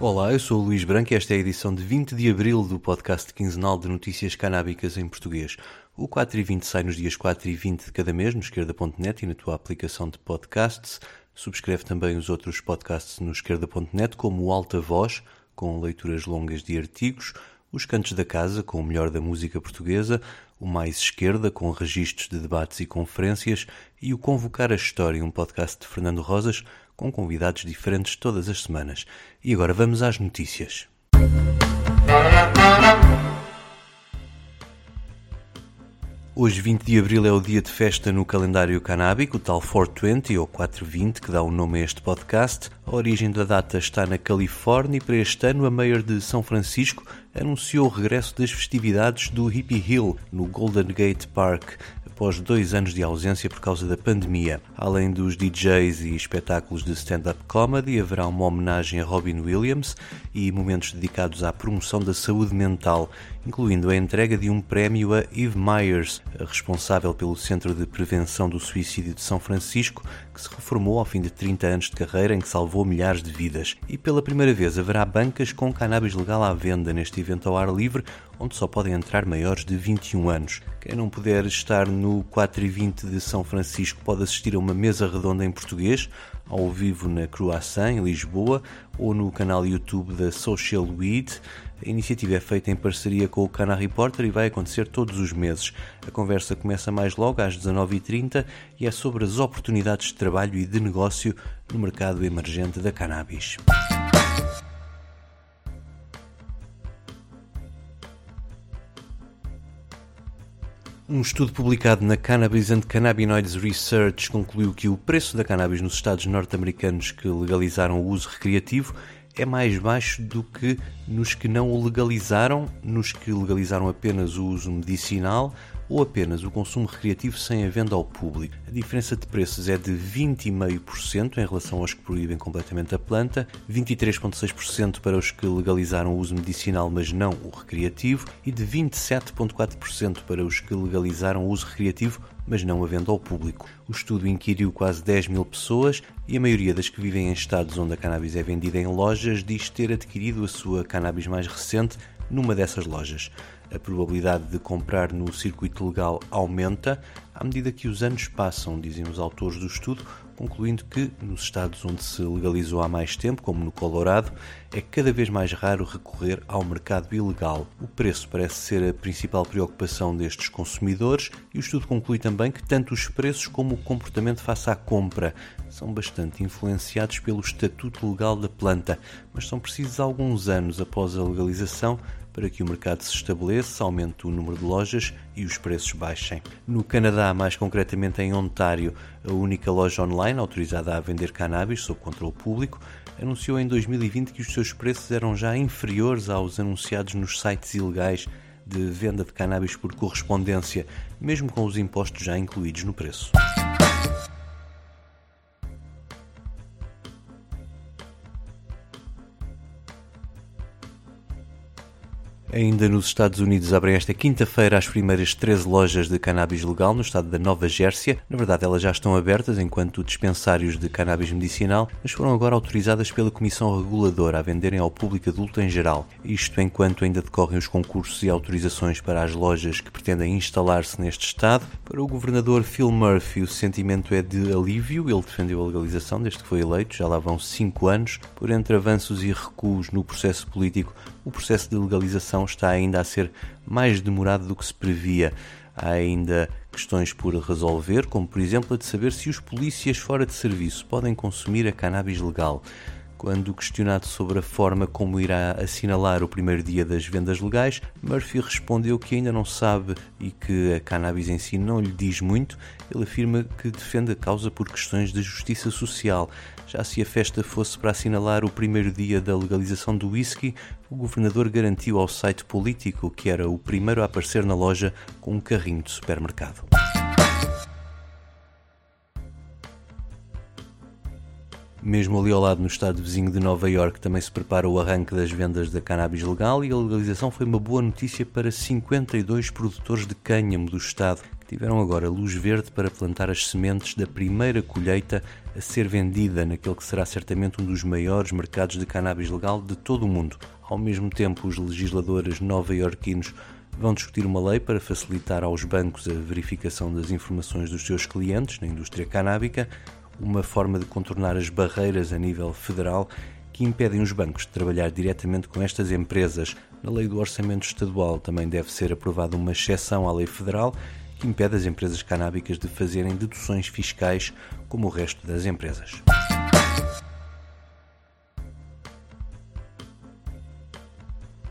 Olá, eu sou o Luís Branco e esta é a edição de 20 de abril do podcast quinzenal de notícias canábicas em português. O 4 e 20 sai nos dias 4 e 20 de cada mês no esquerda.net e na tua aplicação de podcasts. Subscreve também os outros podcasts no esquerda.net, como o Alta Voz, com leituras longas de artigos, os Cantos da Casa, com o melhor da música portuguesa, o Mais Esquerda, com registros de debates e conferências, e o Convocar a História, um podcast de Fernando Rosas, com convidados diferentes todas as semanas. E agora vamos às notícias. Hoje, 20 de abril, é o dia de festa no calendário canábico, o tal 420 ou 420, que dá o nome a este podcast. A origem da data está na Califórnia e para este ano a Mayor de São Francisco anunciou o regresso das festividades do Hippie Hill no Golden Gate Park após dois anos de ausência por causa da pandemia. Além dos DJs e espetáculos de stand-up comedy, haverá uma homenagem a Robin Williams e momentos dedicados à promoção da saúde mental, incluindo a entrega de um prémio a Eve Myers, responsável pelo Centro de Prevenção do Suicídio de São Francisco, que se reformou ao fim de 30 anos de carreira em que salvou milhares de vidas. E pela primeira vez haverá bancas com cannabis legal à venda neste evento ao ar livre, onde só podem entrar maiores de 21 anos. Quem não puder estar no 4 e 20 de São Francisco pode assistir a uma mesa redonda em português, ao vivo na Croissant, em Lisboa, ou no canal YouTube da Social Weed. A iniciativa é feita em parceria com o Canal Reporter e vai acontecer todos os meses. A conversa começa mais logo às 19h30 e é sobre as oportunidades de trabalho e de negócio no mercado emergente da cannabis. Um estudo publicado na Cannabis and Cannabinoids Research concluiu que o preço da cannabis nos Estados norte-americanos que legalizaram o uso recreativo é mais baixo do que nos que não o legalizaram, nos que legalizaram apenas o uso medicinal ou apenas o consumo recreativo sem a venda ao público. A diferença de preços é de 20,5% em relação aos que proíbem completamente a planta, 23,6% para os que legalizaram o uso medicinal mas não o recreativo e de 27,4% para os que legalizaram o uso recreativo mas não a venda ao público. O estudo inquiriu quase 10 mil pessoas e a maioria das que vivem em estados onde a cannabis é vendida em lojas diz ter adquirido a sua cannabis mais recente numa dessas lojas. A probabilidade de comprar no circuito legal aumenta à medida que os anos passam, dizem os autores do estudo, concluindo que nos estados onde se legalizou há mais tempo, como no Colorado, é cada vez mais raro recorrer ao mercado ilegal. O preço parece ser a principal preocupação destes consumidores e o estudo conclui também que tanto os preços como o comportamento face à compra são bastante influenciados pelo estatuto legal da planta, mas são precisos alguns anos após a legalização para que o mercado se estabeleça, aumente o número de lojas e os preços baixem. No Canadá, mais concretamente em Ontário, a única loja online autorizada a vender cannabis sob controle público anunciou em 2020 que os seus preços eram já inferiores aos anunciados nos sites ilegais de venda de cannabis por correspondência, mesmo com os impostos já incluídos no preço. Ainda nos Estados Unidos abrem esta quinta-feira as primeiras 13 lojas de cannabis legal no estado da Nova Gércia. Na verdade, elas já estão abertas enquanto dispensários de cannabis medicinal, mas foram agora autorizadas pela Comissão Reguladora a venderem ao público adulto em geral. Isto enquanto ainda decorrem os concursos e autorizações para as lojas que pretendem instalar-se neste estado. Para o governador Phil Murphy, o sentimento é de alívio. Ele defendeu a legalização desde que foi eleito, já lá vão 5 anos. Por entre avanços e recuos no processo político, o processo de legalização está ainda a ser mais demorado do que se previa. Há ainda questões por resolver, como por exemplo a de saber se os polícias fora de serviço podem consumir a cannabis legal. Quando questionado sobre a forma como irá assinalar o primeiro dia das vendas legais, Murphy respondeu que ainda não sabe e que a cannabis em si não lhe diz muito. Ele afirma que defende a causa por questões de justiça social. Já se a festa fosse para assinalar o primeiro dia da legalização do whisky, o governador garantiu ao site político que era o primeiro a aparecer na loja com um carrinho de supermercado. Mesmo ali ao lado, no estado vizinho de Nova York, também se prepara o arranque das vendas da cannabis legal e a legalização foi uma boa notícia para 52 produtores de cânhamo do estado tiveram agora luz verde para plantar as sementes da primeira colheita a ser vendida naquele que será certamente um dos maiores mercados de cannabis legal de todo o mundo. Ao mesmo tempo, os legisladores nova-iorquinos vão discutir uma lei para facilitar aos bancos a verificação das informações dos seus clientes na indústria canábica, uma forma de contornar as barreiras a nível federal que impedem os bancos de trabalhar diretamente com estas empresas. Na lei do orçamento estadual também deve ser aprovada uma exceção à lei federal que impede as empresas canábicas de fazerem deduções fiscais como o resto das empresas.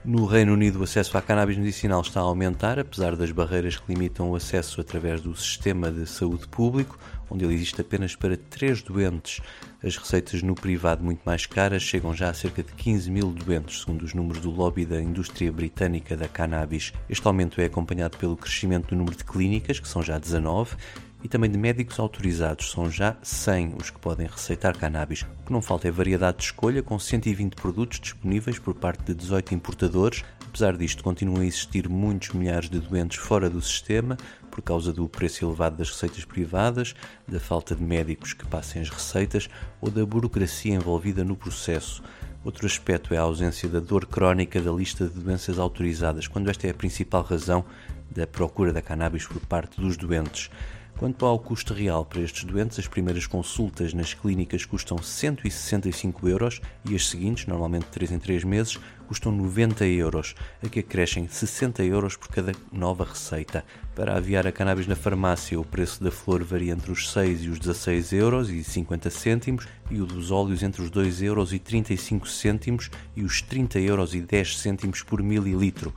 No Reino Unido, o acesso à cannabis medicinal está a aumentar, apesar das barreiras que limitam o acesso através do sistema de saúde público, onde ele existe apenas para três doentes. As receitas no privado, muito mais caras, chegam já a cerca de 15 mil doentes, segundo os números do lobby da indústria britânica da cannabis. Este aumento é acompanhado pelo crescimento do número de clínicas, que são já 19, e também de médicos autorizados. São já 100 os que podem receitar cannabis. O que não falta é variedade de escolha, com 120 produtos disponíveis por parte de 18 importadores. Apesar disto, continuam a existir muitos milhares de doentes fora do sistema por causa do preço elevado das receitas privadas, da falta de médicos que passem as receitas ou da burocracia envolvida no processo. Outro aspecto é a ausência da dor crónica da lista de doenças autorizadas, quando esta é a principal razão da procura da cannabis por parte dos doentes. Quanto ao custo real para estes doentes, as primeiras consultas nas clínicas custam 165 euros e as seguintes, normalmente 3 em 3 meses, custam 90 euros, a que acrescem 60 euros por cada nova receita. Para aviar a cannabis na farmácia, o preço da flor varia entre os 6 e os 16 euros e 50 cêntimos e o dos óleos entre os 2 euros e 35 cêntimos e os 30 euros e 10 cêntimos por mililitro.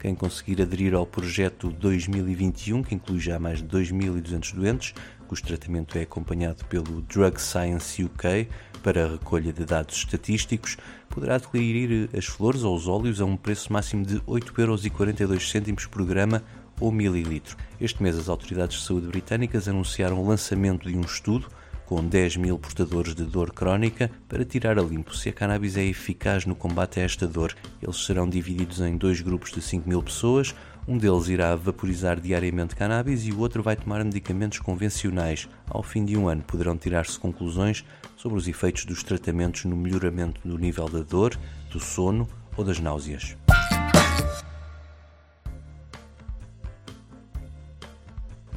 Quem conseguir aderir ao projeto 2021, que inclui já mais de 2.200 doentes, cujo tratamento é acompanhado pelo Drug Science UK para a recolha de dados estatísticos, poderá adquirir as flores ou os óleos a um preço máximo de 8,42€ por grama ou mililitro. Este mês, as autoridades de saúde britânicas anunciaram o lançamento de um estudo com 10 mil portadores de dor crónica para tirar a limpo se a cannabis é eficaz no combate a esta dor. Eles serão divididos em dois grupos de 5 mil pessoas. Um deles irá vaporizar diariamente cannabis e o outro vai tomar medicamentos convencionais. Ao fim de um ano poderão tirar-se conclusões sobre os efeitos dos tratamentos no melhoramento do nível da dor, do sono ou das náuseas.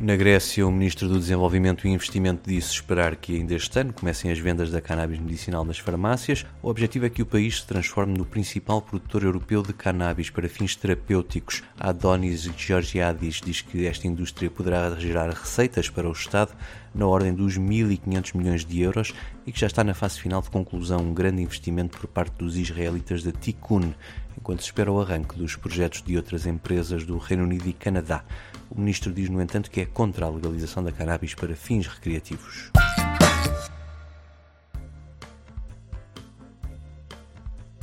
Na Grécia, o Ministro do Desenvolvimento e Investimento disse esperar que ainda este ano comecem as vendas da cannabis medicinal nas farmácias. O objetivo é que o país se transforme no principal produtor europeu de cannabis para fins terapêuticos. Adonis Georgiadis diz que esta indústria poderá gerar receitas para o Estado na ordem dos 1.500 milhões de euros e que já está na fase final de conclusão um grande investimento por parte dos israelitas da Tikkun, enquanto se espera o arranque dos projetos de outras empresas do Reino Unido e Canadá. O ministro diz, no entanto, que é contra a legalização da cannabis para fins recreativos.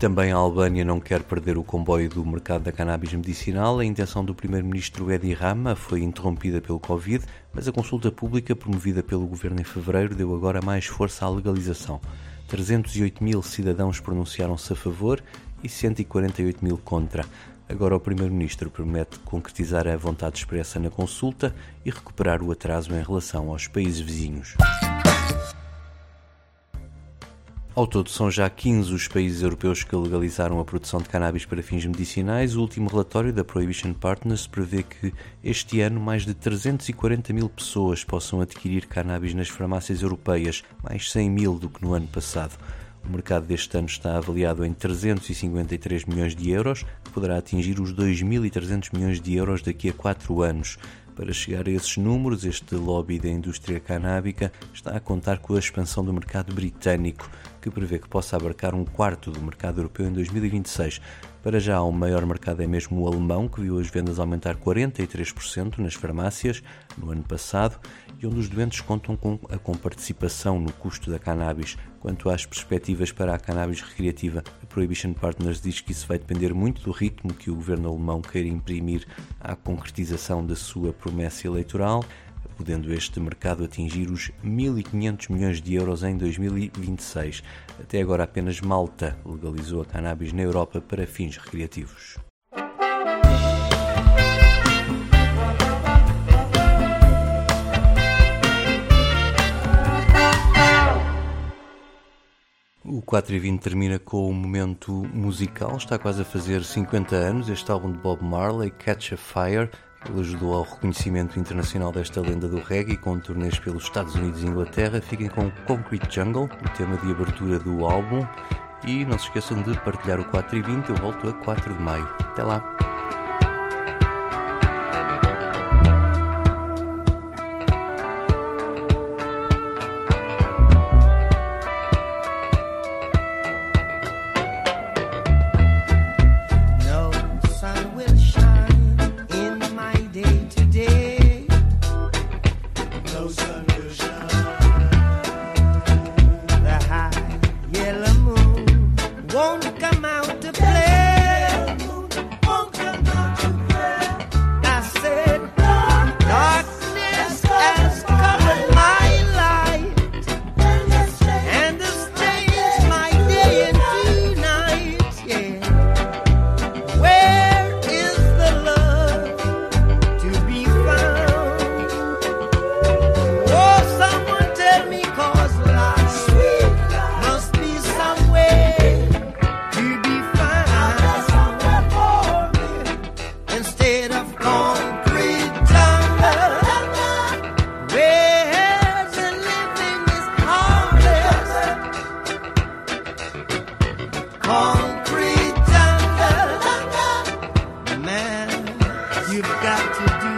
Também a Albânia não quer perder o comboio do mercado da cannabis medicinal. A intenção do primeiro-ministro Edi Rama foi interrompida pelo Covid, mas a consulta pública promovida pelo governo em fevereiro deu agora mais força à legalização. 308 mil cidadãos pronunciaram-se a favor e 148 mil contra. Agora o Primeiro-Ministro promete concretizar a vontade expressa na consulta e recuperar o atraso em relação aos países vizinhos. Ao todo, são já 15 os países europeus que legalizaram a produção de cannabis para fins medicinais. O último relatório da Prohibition Partners prevê que este ano mais de 340 mil pessoas possam adquirir cannabis nas farmácias europeias, mais 100 mil do que no ano passado. O mercado deste ano está avaliado em 353 milhões de euros, que poderá atingir os 2.300 milhões de euros daqui a 4 anos. Para chegar a esses números, este lobby da indústria canábica está a contar com a expansão do mercado britânico, que prevê que possa abarcar um quarto do mercado europeu em 2026. Para já, o maior mercado é mesmo o alemão, que viu as vendas aumentar 43% nas farmácias no ano passado e onde os doentes contam com a comparticipação no custo da cannabis. Quanto às perspectivas para a cannabis recreativa, a Prohibition Partners diz que isso vai depender muito do ritmo que o governo alemão queira imprimir à concretização da sua promessa eleitoral podendo este mercado atingir os 1.500 milhões de euros em 2026. Até agora, apenas Malta legalizou a cannabis na Europa para fins recreativos. O 4 e 20 termina com o um momento musical. Está quase a fazer 50 anos este álbum de Bob Marley, Catch a Fire, ele ajudou ao reconhecimento internacional desta lenda do reggae com turnês pelos Estados Unidos e Inglaterra. Fiquem com Concrete Jungle, o tema de abertura do álbum. E não se esqueçam de partilhar o 4 e 20, eu volto a 4 de maio. Até lá! illusion. you've got to do.